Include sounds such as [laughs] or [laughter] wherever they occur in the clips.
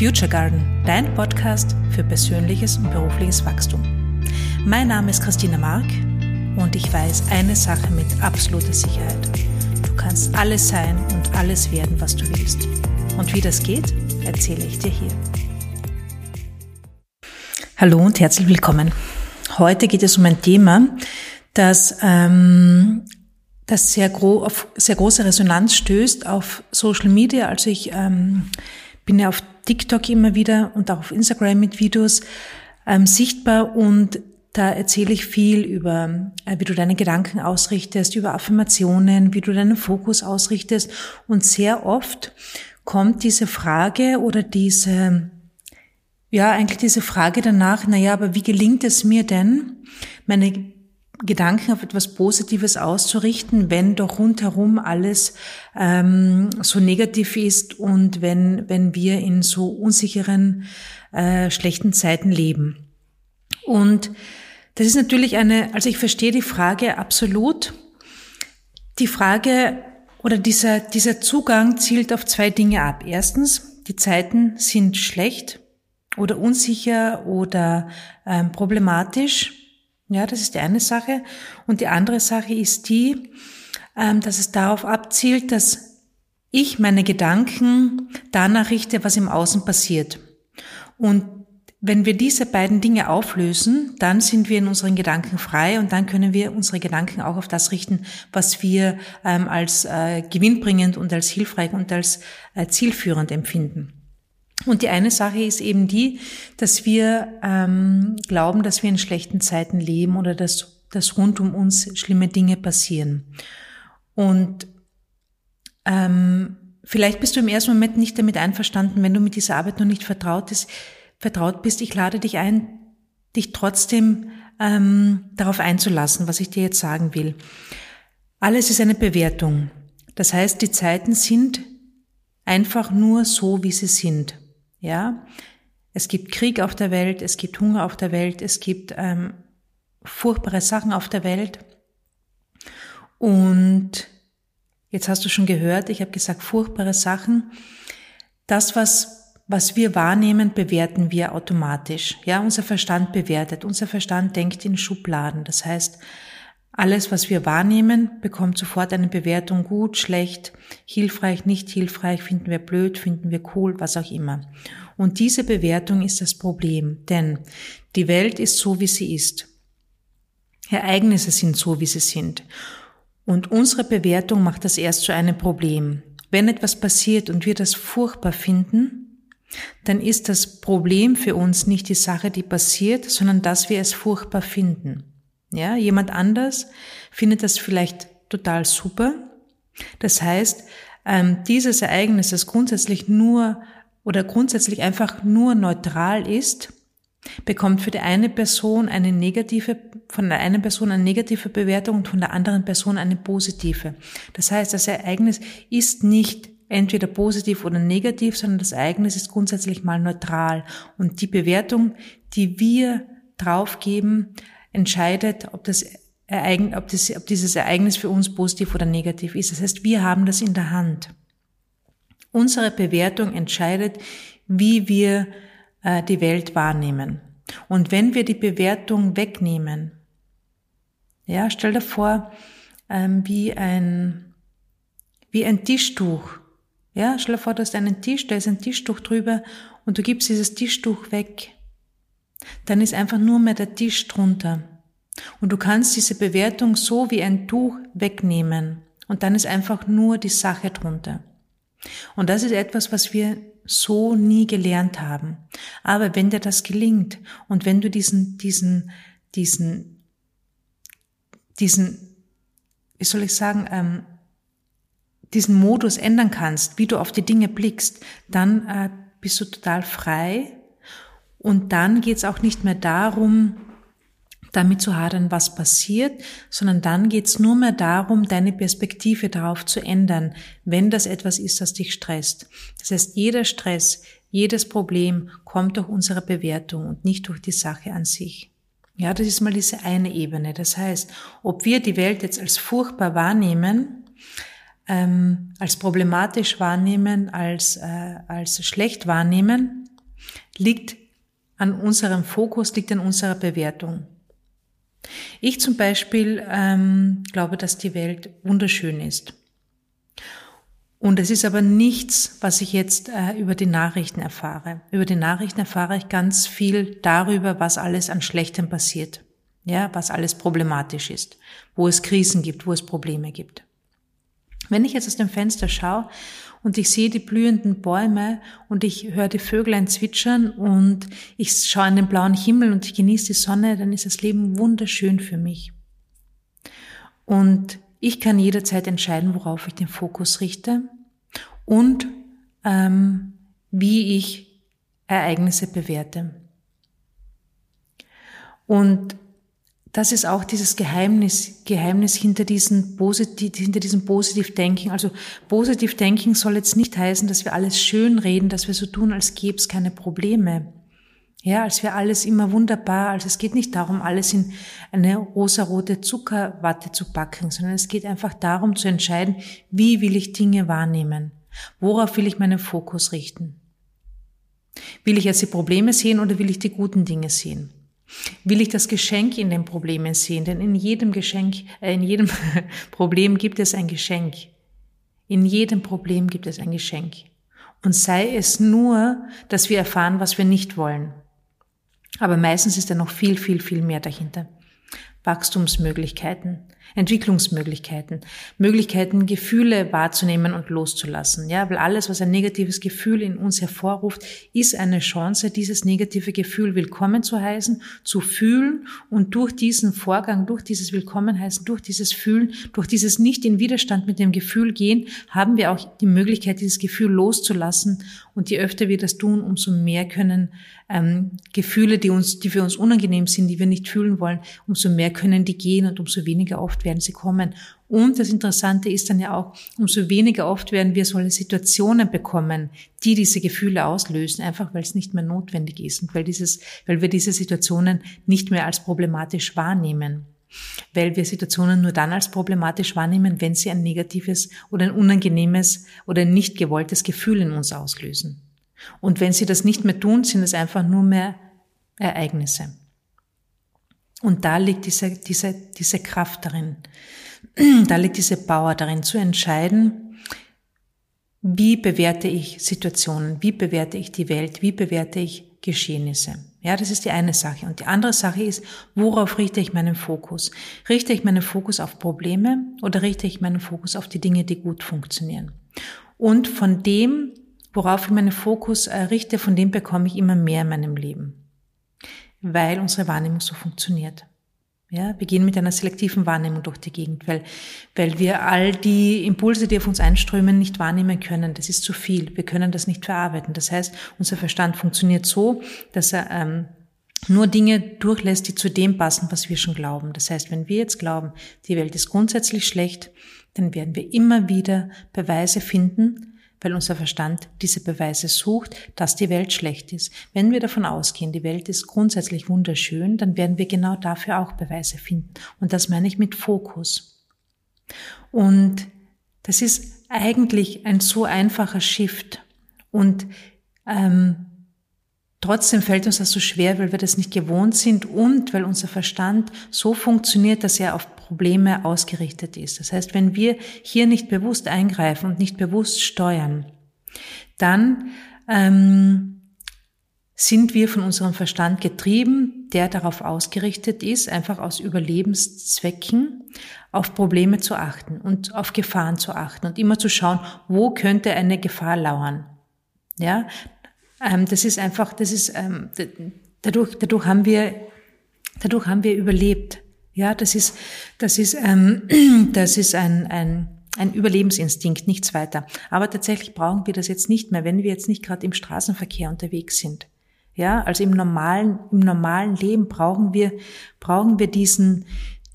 Future Garden, dein Podcast für persönliches und berufliches Wachstum. Mein Name ist Christina Mark und ich weiß eine Sache mit absoluter Sicherheit. Du kannst alles sein und alles werden, was du willst. Und wie das geht, erzähle ich dir hier. Hallo und herzlich willkommen. Heute geht es um ein Thema, das, ähm, das sehr, gro auf sehr große Resonanz stößt auf Social Media. Also ich ähm, bin ja auf TikTok immer wieder und auch auf Instagram mit Videos ähm, sichtbar und da erzähle ich viel über, äh, wie du deine Gedanken ausrichtest, über Affirmationen, wie du deinen Fokus ausrichtest. Und sehr oft kommt diese Frage oder diese, ja, eigentlich diese Frage danach, na ja, aber wie gelingt es mir denn, meine Gedanken auf etwas Positives auszurichten, wenn doch rundherum alles ähm, so negativ ist und wenn, wenn wir in so unsicheren, äh, schlechten Zeiten leben. Und das ist natürlich eine, also ich verstehe die Frage absolut. Die Frage oder dieser, dieser Zugang zielt auf zwei Dinge ab. Erstens, die Zeiten sind schlecht oder unsicher oder ähm, problematisch ja, das ist die eine Sache. Und die andere Sache ist die, ähm, dass es darauf abzielt, dass ich meine Gedanken danach richte, was im Außen passiert. Und wenn wir diese beiden Dinge auflösen, dann sind wir in unseren Gedanken frei und dann können wir unsere Gedanken auch auf das richten, was wir ähm, als äh, gewinnbringend und als hilfreich und als äh, zielführend empfinden. Und die eine Sache ist eben die, dass wir ähm, glauben, dass wir in schlechten Zeiten leben oder dass, dass rund um uns schlimme Dinge passieren. Und ähm, vielleicht bist du im ersten Moment nicht damit einverstanden, wenn du mit dieser Arbeit noch nicht vertraut, ist, vertraut bist. Ich lade dich ein, dich trotzdem ähm, darauf einzulassen, was ich dir jetzt sagen will. Alles ist eine Bewertung. Das heißt, die Zeiten sind einfach nur so, wie sie sind. Ja, es gibt Krieg auf der Welt, es gibt Hunger auf der Welt, es gibt ähm, furchtbare Sachen auf der Welt. Und jetzt hast du schon gehört, ich habe gesagt, furchtbare Sachen. Das, was, was wir wahrnehmen, bewerten wir automatisch. Ja, unser Verstand bewertet. Unser Verstand denkt in Schubladen. Das heißt, alles, was wir wahrnehmen, bekommt sofort eine Bewertung gut, schlecht, hilfreich, nicht hilfreich, finden wir blöd, finden wir cool, was auch immer. Und diese Bewertung ist das Problem, denn die Welt ist so, wie sie ist. Ereignisse sind so, wie sie sind. Und unsere Bewertung macht das erst zu einem Problem. Wenn etwas passiert und wir das furchtbar finden, dann ist das Problem für uns nicht die Sache, die passiert, sondern dass wir es furchtbar finden. Ja, jemand anders findet das vielleicht total super. Das heißt, ähm, dieses Ereignis, das grundsätzlich nur oder grundsätzlich einfach nur neutral ist, bekommt für die eine Person eine negative, von der einen Person eine negative Bewertung und von der anderen Person eine positive. Das heißt, das Ereignis ist nicht entweder positiv oder negativ, sondern das Ereignis ist grundsätzlich mal neutral. Und die Bewertung, die wir draufgeben, entscheidet, ob das Ereignis, ob, das, ob dieses Ereignis für uns positiv oder negativ ist. Das heißt, wir haben das in der Hand. Unsere Bewertung entscheidet, wie wir äh, die Welt wahrnehmen. Und wenn wir die Bewertung wegnehmen, ja, stell dir vor, ähm, wie ein, wie ein Tischtuch. Ja, stell dir vor, du hast einen Tisch, da ist ein Tischtuch drüber und du gibst dieses Tischtuch weg dann ist einfach nur mehr der Tisch drunter. Und du kannst diese Bewertung so wie ein Tuch wegnehmen. Und dann ist einfach nur die Sache drunter. Und das ist etwas, was wir so nie gelernt haben. Aber wenn dir das gelingt und wenn du diesen, diesen, diesen, diesen, wie soll ich sagen, ähm, diesen Modus ändern kannst, wie du auf die Dinge blickst, dann äh, bist du total frei und dann geht es auch nicht mehr darum, damit zu hadern, was passiert, sondern dann geht es nur mehr darum, deine Perspektive darauf zu ändern, wenn das etwas ist, das dich stresst. Das heißt, jeder Stress, jedes Problem kommt durch unsere Bewertung und nicht durch die Sache an sich. Ja, das ist mal diese eine Ebene. Das heißt, ob wir die Welt jetzt als furchtbar wahrnehmen, ähm, als problematisch wahrnehmen, als, äh, als schlecht wahrnehmen, liegt an unserem Fokus, liegt an unserer Bewertung. Ich zum Beispiel ähm, glaube, dass die Welt wunderschön ist. Und es ist aber nichts, was ich jetzt äh, über die Nachrichten erfahre. Über die Nachrichten erfahre ich ganz viel darüber, was alles an Schlechtem passiert. Ja, was alles problematisch ist. Wo es Krisen gibt, wo es Probleme gibt. Wenn ich jetzt aus dem Fenster schaue und ich sehe die blühenden Bäume und ich höre die Vöglein zwitschern und ich schaue in den blauen Himmel und ich genieße die Sonne, dann ist das Leben wunderschön für mich. Und ich kann jederzeit entscheiden, worauf ich den Fokus richte und ähm, wie ich Ereignisse bewerte. Und das ist auch dieses Geheimnis, Geheimnis hinter diesem positiv, hinter diesem Positivdenken. Also Positivdenken soll jetzt nicht heißen, dass wir alles schön reden, dass wir so tun, als gäbe es keine Probleme. Ja, als wäre alles immer wunderbar. Also es geht nicht darum, alles in eine rosarote Zuckerwatte zu packen, sondern es geht einfach darum zu entscheiden, wie will ich Dinge wahrnehmen? Worauf will ich meinen Fokus richten? Will ich jetzt die Probleme sehen oder will ich die guten Dinge sehen? Will ich das Geschenk in den Problemen sehen? Denn in jedem Geschenk, äh, in jedem [laughs] Problem gibt es ein Geschenk. In jedem Problem gibt es ein Geschenk. Und sei es nur, dass wir erfahren, was wir nicht wollen. Aber meistens ist da noch viel, viel, viel mehr dahinter. Wachstumsmöglichkeiten, Entwicklungsmöglichkeiten, Möglichkeiten, Gefühle wahrzunehmen und loszulassen. Ja, weil alles, was ein negatives Gefühl in uns hervorruft, ist eine Chance, dieses negative Gefühl willkommen zu heißen, zu fühlen und durch diesen Vorgang, durch dieses Willkommenheißen, durch dieses Fühlen, durch dieses nicht in Widerstand mit dem Gefühl gehen, haben wir auch die Möglichkeit, dieses Gefühl loszulassen. Und je öfter wir das tun, umso mehr können ähm, Gefühle, die uns, die für uns unangenehm sind, die wir nicht fühlen wollen, umso mehr können die gehen und umso weniger oft werden sie kommen. Und das Interessante ist dann ja auch, umso weniger oft werden wir solche Situationen bekommen, die diese Gefühle auslösen, einfach weil es nicht mehr notwendig ist und weil dieses, weil wir diese Situationen nicht mehr als problematisch wahrnehmen. Weil wir Situationen nur dann als problematisch wahrnehmen, wenn sie ein negatives oder ein unangenehmes oder ein nicht gewolltes Gefühl in uns auslösen. Und wenn sie das nicht mehr tun, sind es einfach nur mehr Ereignisse. Und da liegt diese, diese, diese Kraft darin. [clears throat] Da liegt diese Power darin, zu entscheiden, wie bewerte ich Situationen, wie bewerte ich die Welt, wie bewerte ich Geschehnisse. Ja, das ist die eine Sache. Und die andere Sache ist, worauf richte ich meinen Fokus? Richte ich meinen Fokus auf Probleme oder richte ich meinen Fokus auf die Dinge, die gut funktionieren? Und von dem worauf ich meinen Fokus äh, richte, von dem bekomme ich immer mehr in meinem Leben, weil unsere Wahrnehmung so funktioniert. Ja, wir gehen mit einer selektiven Wahrnehmung durch die Gegend, weil, weil wir all die Impulse, die auf uns einströmen, nicht wahrnehmen können. Das ist zu viel. Wir können das nicht verarbeiten. Das heißt, unser Verstand funktioniert so, dass er ähm, nur Dinge durchlässt, die zu dem passen, was wir schon glauben. Das heißt, wenn wir jetzt glauben, die Welt ist grundsätzlich schlecht, dann werden wir immer wieder Beweise finden, weil unser Verstand diese Beweise sucht, dass die Welt schlecht ist. Wenn wir davon ausgehen, die Welt ist grundsätzlich wunderschön, dann werden wir genau dafür auch Beweise finden. Und das meine ich mit Fokus. Und das ist eigentlich ein so einfacher Shift. Und ähm, Trotzdem fällt uns das so schwer, weil wir das nicht gewohnt sind und weil unser Verstand so funktioniert, dass er auf Probleme ausgerichtet ist. Das heißt, wenn wir hier nicht bewusst eingreifen und nicht bewusst steuern, dann ähm, sind wir von unserem Verstand getrieben, der darauf ausgerichtet ist, einfach aus Überlebenszwecken auf Probleme zu achten und auf Gefahren zu achten und immer zu schauen, wo könnte eine Gefahr lauern. Ja, ähm, das ist einfach, das ist, ähm, dadurch, dadurch haben wir, dadurch haben wir überlebt. Ja, das ist, das ist, ähm, [clears throat] das ist ein, ein, ein Überlebensinstinkt, nichts weiter. Aber tatsächlich brauchen wir das jetzt nicht mehr, wenn wir jetzt nicht gerade im Straßenverkehr unterwegs sind. Ja, also im normalen, im normalen Leben brauchen wir, brauchen wir diesen,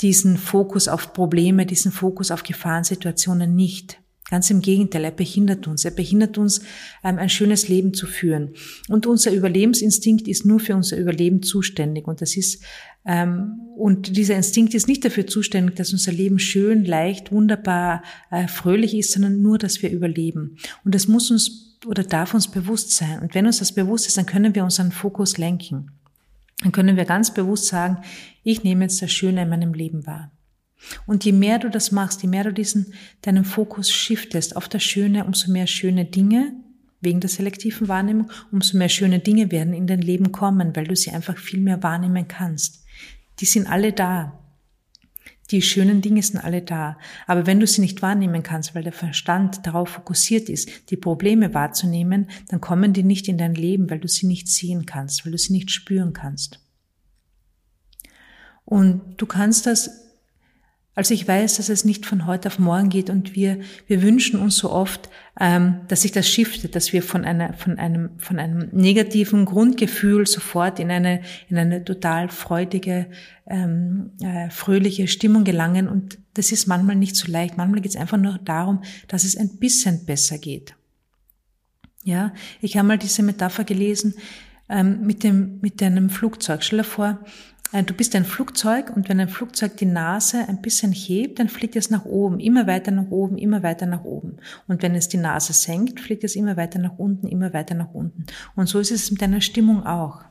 diesen Fokus auf Probleme, diesen Fokus auf Gefahrensituationen nicht. Ganz im Gegenteil, er behindert uns. Er behindert uns, ähm, ein schönes Leben zu führen. Und unser Überlebensinstinkt ist nur für unser Überleben zuständig. Und das ist, ähm, und dieser Instinkt ist nicht dafür zuständig, dass unser Leben schön, leicht, wunderbar, äh, fröhlich ist, sondern nur, dass wir überleben. Und das muss uns oder darf uns bewusst sein. Und wenn uns das bewusst ist, dann können wir unseren Fokus lenken. Dann können wir ganz bewusst sagen, ich nehme jetzt das Schöne in meinem Leben wahr. Und je mehr du das machst, je mehr du diesen, deinen Fokus shiftest auf das Schöne, umso mehr schöne Dinge, wegen der selektiven Wahrnehmung, umso mehr schöne Dinge werden in dein Leben kommen, weil du sie einfach viel mehr wahrnehmen kannst. Die sind alle da. Die schönen Dinge sind alle da. Aber wenn du sie nicht wahrnehmen kannst, weil der Verstand darauf fokussiert ist, die Probleme wahrzunehmen, dann kommen die nicht in dein Leben, weil du sie nicht sehen kannst, weil du sie nicht spüren kannst. Und du kannst das also ich weiß, dass es nicht von heute auf morgen geht und wir, wir wünschen uns so oft, ähm, dass sich das shiftet, dass wir von einer, von einem, von einem negativen Grundgefühl sofort in eine, in eine total freudige, ähm, äh, fröhliche Stimmung gelangen und das ist manchmal nicht so leicht. Manchmal geht es einfach nur darum, dass es ein bisschen besser geht. Ja, ich habe mal diese Metapher gelesen ähm, mit dem, mit einem Flugzeug. Stell dir vor, du bist ein Flugzeug und wenn ein Flugzeug die Nase ein bisschen hebt, dann fliegt es nach oben, immer weiter nach oben, immer weiter nach oben. Und wenn es die Nase senkt, fliegt es immer weiter nach unten, immer weiter nach unten. Und so ist es mit deiner Stimmung auch.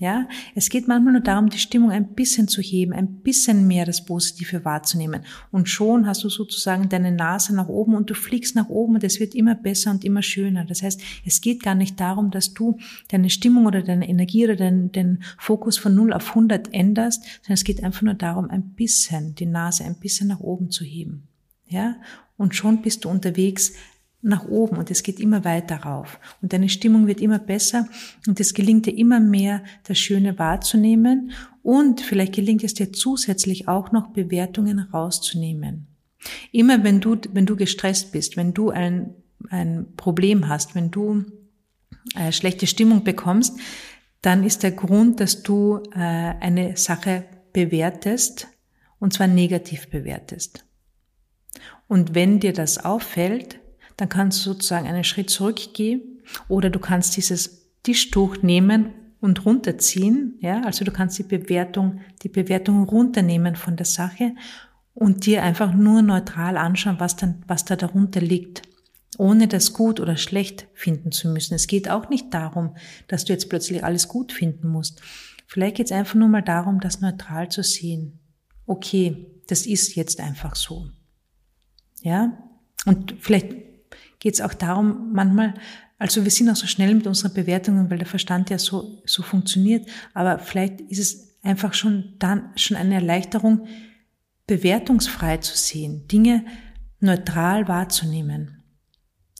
Ja, es geht manchmal nur darum, die Stimmung ein bisschen zu heben, ein bisschen mehr das Positive wahrzunehmen. Und schon hast du sozusagen deine Nase nach oben und du fliegst nach oben und es wird immer besser und immer schöner. Das heißt, es geht gar nicht darum, dass du deine Stimmung oder deine Energie oder den, den Fokus von 0 auf 100 änderst, sondern es geht einfach nur darum, ein bisschen die Nase ein bisschen nach oben zu heben. Ja, und schon bist du unterwegs nach oben und es geht immer weiter rauf und deine Stimmung wird immer besser und es gelingt dir immer mehr, das Schöne wahrzunehmen und vielleicht gelingt es dir zusätzlich auch noch Bewertungen rauszunehmen. Immer wenn du, wenn du gestresst bist, wenn du ein, ein Problem hast, wenn du äh, schlechte Stimmung bekommst, dann ist der Grund, dass du äh, eine Sache bewertest und zwar negativ bewertest. Und wenn dir das auffällt, dann kannst du sozusagen einen Schritt zurückgehen oder du kannst dieses Tischtuch nehmen und runterziehen, ja, also du kannst die Bewertung, die Bewertung runternehmen von der Sache und dir einfach nur neutral anschauen, was dann, was da darunter liegt, ohne das gut oder schlecht finden zu müssen. Es geht auch nicht darum, dass du jetzt plötzlich alles gut finden musst. Vielleicht geht es einfach nur mal darum, das neutral zu sehen. Okay, das ist jetzt einfach so. Ja? Und vielleicht geht es auch darum, manchmal, also wir sind auch so schnell mit unseren Bewertungen, weil der Verstand ja so, so funktioniert, aber vielleicht ist es einfach schon dann schon eine Erleichterung, bewertungsfrei zu sehen, Dinge neutral wahrzunehmen.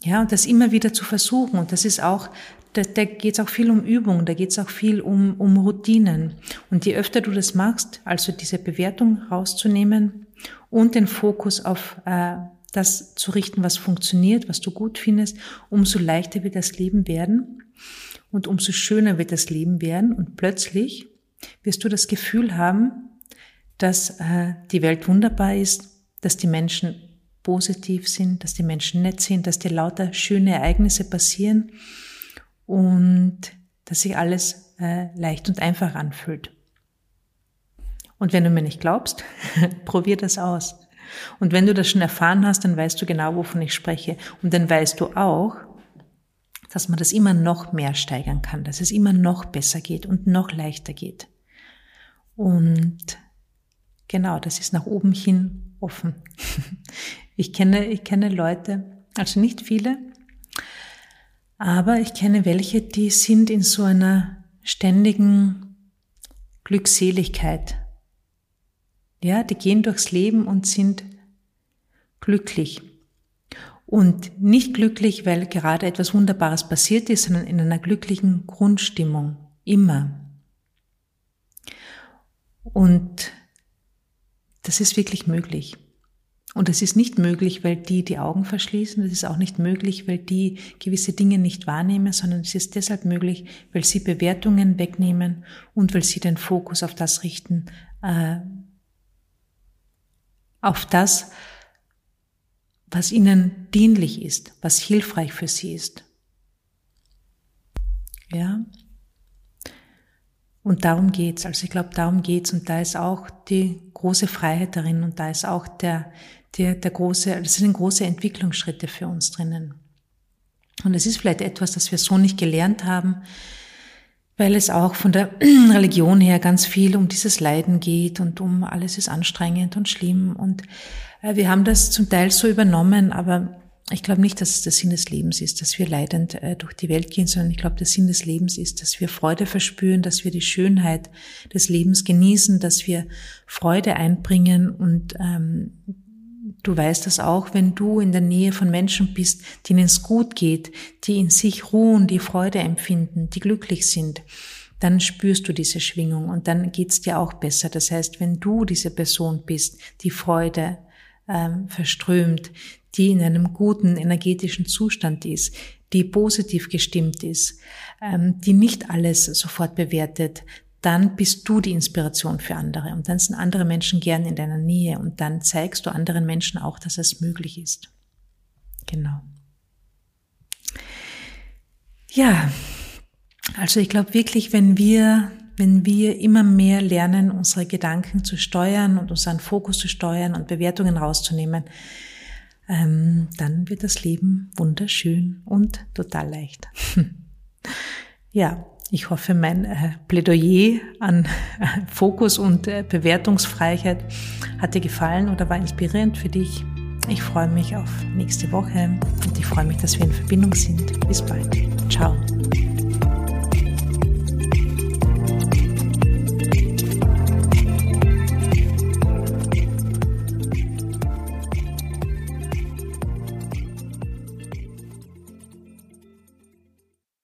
Ja, und das immer wieder zu versuchen. Und das ist auch, da, da geht es auch viel um Übung, da geht es auch viel um, um Routinen. Und je öfter du das machst, also diese Bewertung rauszunehmen und den Fokus auf äh, das zu richten, was funktioniert, was du gut findest, umso leichter wird das Leben werden und umso schöner wird das Leben werden und plötzlich wirst du das Gefühl haben, dass äh, die Welt wunderbar ist, dass die Menschen positiv sind, dass die Menschen nett sind, dass dir lauter schöne Ereignisse passieren und dass sich alles äh, leicht und einfach anfühlt. Und wenn du mir nicht glaubst, [laughs] probier das aus. Und wenn du das schon erfahren hast, dann weißt du genau, wovon ich spreche. Und dann weißt du auch, dass man das immer noch mehr steigern kann, dass es immer noch besser geht und noch leichter geht. Und genau, das ist nach oben hin offen. [laughs] Ich kenne, ich kenne Leute, also nicht viele, aber ich kenne welche, die sind in so einer ständigen Glückseligkeit ja, die gehen durchs Leben und sind glücklich. Und nicht glücklich, weil gerade etwas Wunderbares passiert ist, sondern in einer glücklichen Grundstimmung. Immer. Und das ist wirklich möglich. Und das ist nicht möglich, weil die die Augen verschließen. Das ist auch nicht möglich, weil die gewisse Dinge nicht wahrnehmen, sondern es ist deshalb möglich, weil sie Bewertungen wegnehmen und weil sie den Fokus auf das richten, äh, auf das, was ihnen dienlich ist, was hilfreich für sie ist. Ja? Und darum geht's. Also ich glaube, darum geht's. Und da ist auch die große Freiheit darin und da ist auch der, der, der große, das sind große Entwicklungsschritte für uns drinnen. Und es ist vielleicht etwas, das wir so nicht gelernt haben, weil es auch von der [clears throat] Religion her ganz viel um dieses Leiden geht und um alles ist anstrengend und schlimm. Und äh, wir haben das zum Teil so übernommen, aber ich glaube nicht, dass es der Sinn des Lebens ist, dass wir leidend äh, durch die Welt gehen, sondern ich glaube, der Sinn des Lebens ist, dass wir Freude verspüren, dass wir die Schönheit des Lebens genießen, dass wir Freude einbringen und ähm, Du weißt das auch, wenn du in der Nähe von Menschen bist, denen es gut geht, die in sich ruhen, die Freude empfinden, die glücklich sind, dann spürst du diese Schwingung und dann geht's dir auch besser. Das heißt, wenn du diese Person bist, die Freude ähm, verströmt, die in einem guten energetischen Zustand ist, die positiv gestimmt ist, ähm, die nicht alles sofort bewertet, dann bist du die Inspiration für andere und dann sind andere Menschen gern in deiner Nähe und dann zeigst du anderen Menschen auch, dass es möglich ist. Genau. Ja, also ich glaube wirklich, wenn wir, wenn wir immer mehr lernen, unsere Gedanken zu steuern und unseren Fokus zu steuern und Bewertungen rauszunehmen, ähm, dann wird das Leben wunderschön und total leicht. [laughs] ja, ich hoffe, mein äh, Plädoyer an äh, Fokus und äh, Bewertungsfreiheit hat dir gefallen oder war inspirierend für dich. Ich freue mich auf nächste Woche und ich freue mich, dass wir in Verbindung sind. Bis bald. Ciao.